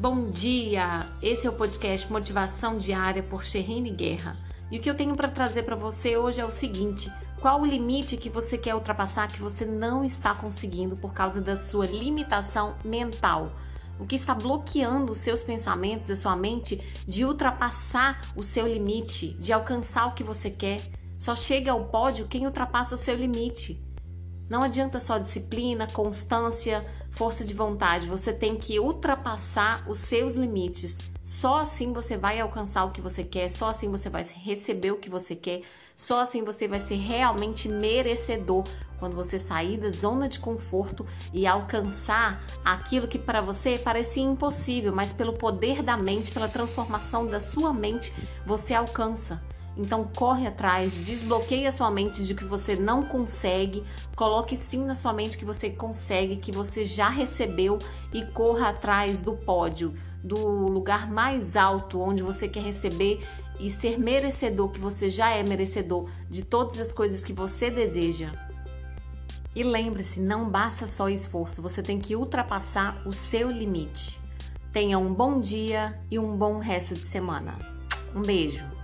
Bom dia! Esse é o podcast Motivação Diária por Sherrine Guerra. E o que eu tenho para trazer para você hoje é o seguinte: qual o limite que você quer ultrapassar que você não está conseguindo por causa da sua limitação mental? O que está bloqueando os seus pensamentos, a sua mente de ultrapassar o seu limite, de alcançar o que você quer? Só chega ao pódio quem ultrapassa o seu limite. Não adianta só disciplina, constância, força de vontade. Você tem que ultrapassar os seus limites. Só assim você vai alcançar o que você quer, só assim você vai receber o que você quer, só assim você vai ser realmente merecedor quando você sair da zona de conforto e alcançar aquilo que para você parecia impossível, mas pelo poder da mente, pela transformação da sua mente, você alcança. Então corre atrás, desbloqueie a sua mente de que você não consegue, coloque sim na sua mente que você consegue, que você já recebeu e corra atrás do pódio, do lugar mais alto onde você quer receber e ser merecedor, que você já é merecedor de todas as coisas que você deseja. E lembre-se, não basta só esforço, você tem que ultrapassar o seu limite. Tenha um bom dia e um bom resto de semana. Um beijo!